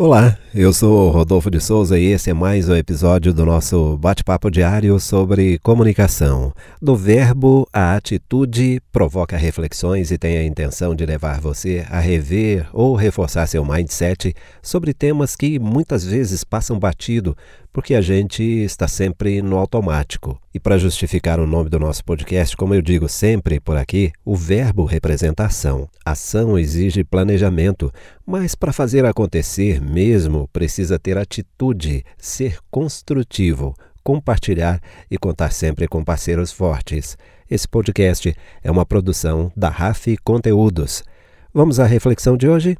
Olá, eu sou Rodolfo de Souza e esse é mais um episódio do nosso bate-papo diário sobre comunicação. Do verbo à atitude, provoca reflexões e tem a intenção de levar você a rever ou reforçar seu mindset sobre temas que muitas vezes passam batido, porque a gente está sempre no automático. E para justificar o nome do nosso podcast, como eu digo sempre por aqui, o verbo representa ação. Ação exige planejamento, mas para fazer acontecer mesmo precisa ter atitude, ser construtivo, compartilhar e contar sempre com parceiros fortes. Esse podcast é uma produção da RAF Conteúdos. Vamos à reflexão de hoje?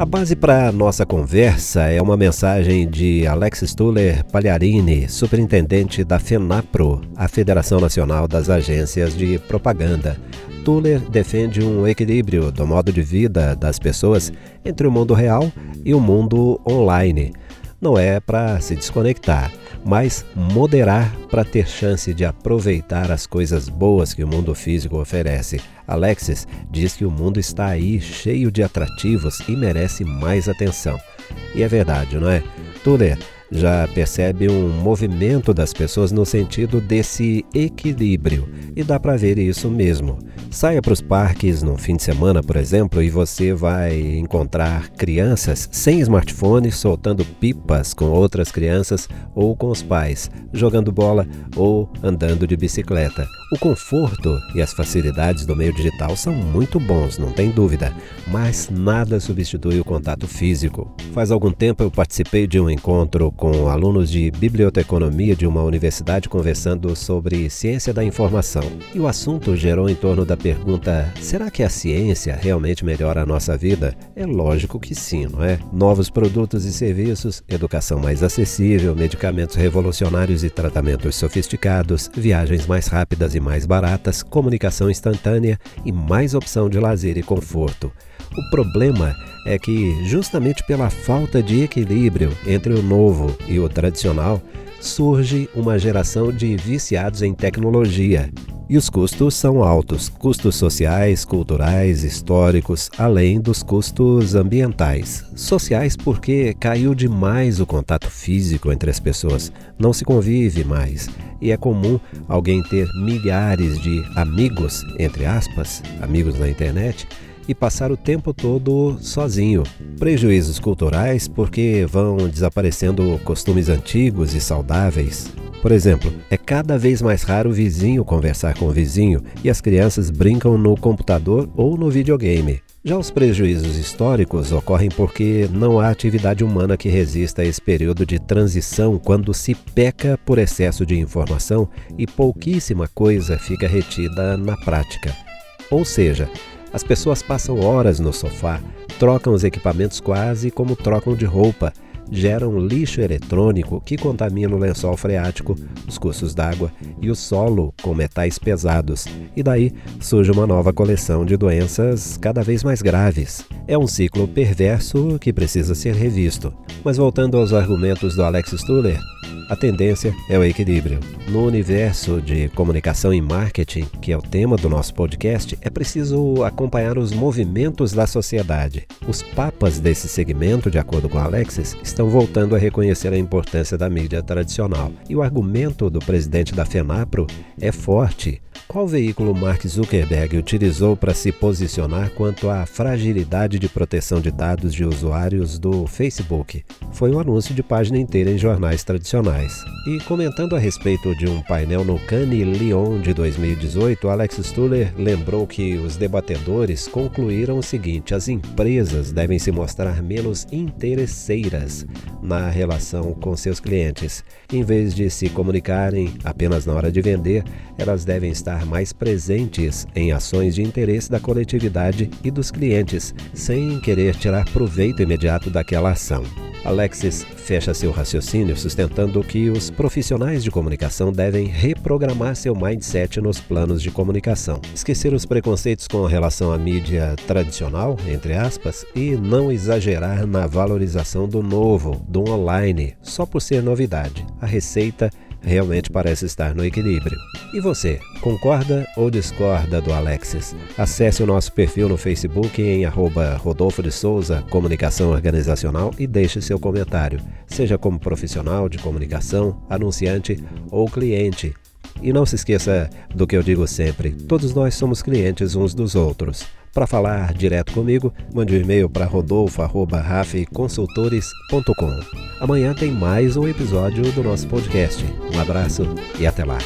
A base para a nossa conversa é uma mensagem de Alex Stuller Pagliarini, superintendente da FENAPRO, a Federação Nacional das Agências de Propaganda. Tuller defende um equilíbrio do modo de vida das pessoas entre o mundo real e o mundo online. Não é para se desconectar, mas moderar para ter chance de aproveitar as coisas boas que o mundo físico oferece. Alexis diz que o mundo está aí cheio de atrativos e merece mais atenção. E é verdade, não é? Tuller já percebe um movimento das pessoas no sentido desse equilíbrio, e dá para ver isso mesmo. Saia para os parques no fim de semana, por exemplo, e você vai encontrar crianças sem smartphone soltando pipas com outras crianças ou com os pais, jogando bola ou andando de bicicleta. O conforto e as facilidades do meio digital são muito bons, não tem dúvida, mas nada substitui o contato físico. Faz algum tempo eu participei de um encontro com alunos de biblioteconomia de uma universidade conversando sobre ciência da informação. E o assunto gerou em torno da pergunta: será que a ciência realmente melhora a nossa vida? É lógico que sim, não é? Novos produtos e serviços, educação mais acessível, medicamentos revolucionários e tratamentos sofisticados, viagens mais rápidas e mais baratas, comunicação instantânea e mais opção de lazer e conforto. O problema é que, justamente pela falta de equilíbrio entre o novo e o tradicional, surge uma geração de viciados em tecnologia e os custos são altos custos sociais, culturais, históricos, além dos custos ambientais. Sociais, porque caiu demais o contato físico entre as pessoas, não se convive mais. E é comum alguém ter milhares de amigos, entre aspas, amigos na internet, e passar o tempo todo sozinho. Prejuízos culturais porque vão desaparecendo costumes antigos e saudáveis. Por exemplo, é cada vez mais raro o vizinho conversar com o vizinho e as crianças brincam no computador ou no videogame. Já os prejuízos históricos ocorrem porque não há atividade humana que resista a esse período de transição quando se peca por excesso de informação e pouquíssima coisa fica retida na prática. Ou seja, as pessoas passam horas no sofá, trocam os equipamentos quase como trocam de roupa geram lixo eletrônico que contamina o lençol freático, os cursos d'água e o solo com metais pesados. E daí surge uma nova coleção de doenças cada vez mais graves. É um ciclo perverso que precisa ser revisto. Mas voltando aos argumentos do Alex Stuller, a tendência é o equilíbrio. No universo de comunicação e marketing, que é o tema do nosso podcast, é preciso acompanhar os movimentos da sociedade. Os papas desse segmento, de acordo com Alexis, estão voltando a reconhecer a importância da mídia tradicional. E o argumento do presidente da FENAPRO é forte. Qual veículo Mark Zuckerberg utilizou para se posicionar quanto à fragilidade de proteção de dados de usuários do Facebook? Foi um anúncio de página inteira em jornais tradicionais. E comentando a respeito de um painel no Cannes Lyon de 2018, Alex Stuller lembrou que os debatedores concluíram o seguinte: as empresas devem se mostrar menos interesseiras na relação com seus clientes. Em vez de se comunicarem apenas na hora de vender, elas devem estar mais presentes em ações de interesse da coletividade e dos clientes, sem querer tirar proveito imediato daquela ação. Alexis fecha seu raciocínio sustentando que os profissionais de comunicação devem reprogramar seu mindset nos planos de comunicação, esquecer os preconceitos com relação à mídia tradicional, entre aspas, e não exagerar na valorização do novo, do online, só por ser novidade. A receita realmente parece estar no equilíbrio. E você, concorda ou discorda do Alexis? Acesse o nosso perfil no Facebook em arroba Rodolfo de Souza Comunicação Organizacional e deixe seu comentário, seja como profissional de comunicação, anunciante ou cliente. E não se esqueça do que eu digo sempre: todos nós somos clientes uns dos outros. Para falar direto comigo, mande um e-mail para rodolfo.rafconsultores.com. Amanhã tem mais um episódio do nosso podcast. Um abraço e até lá.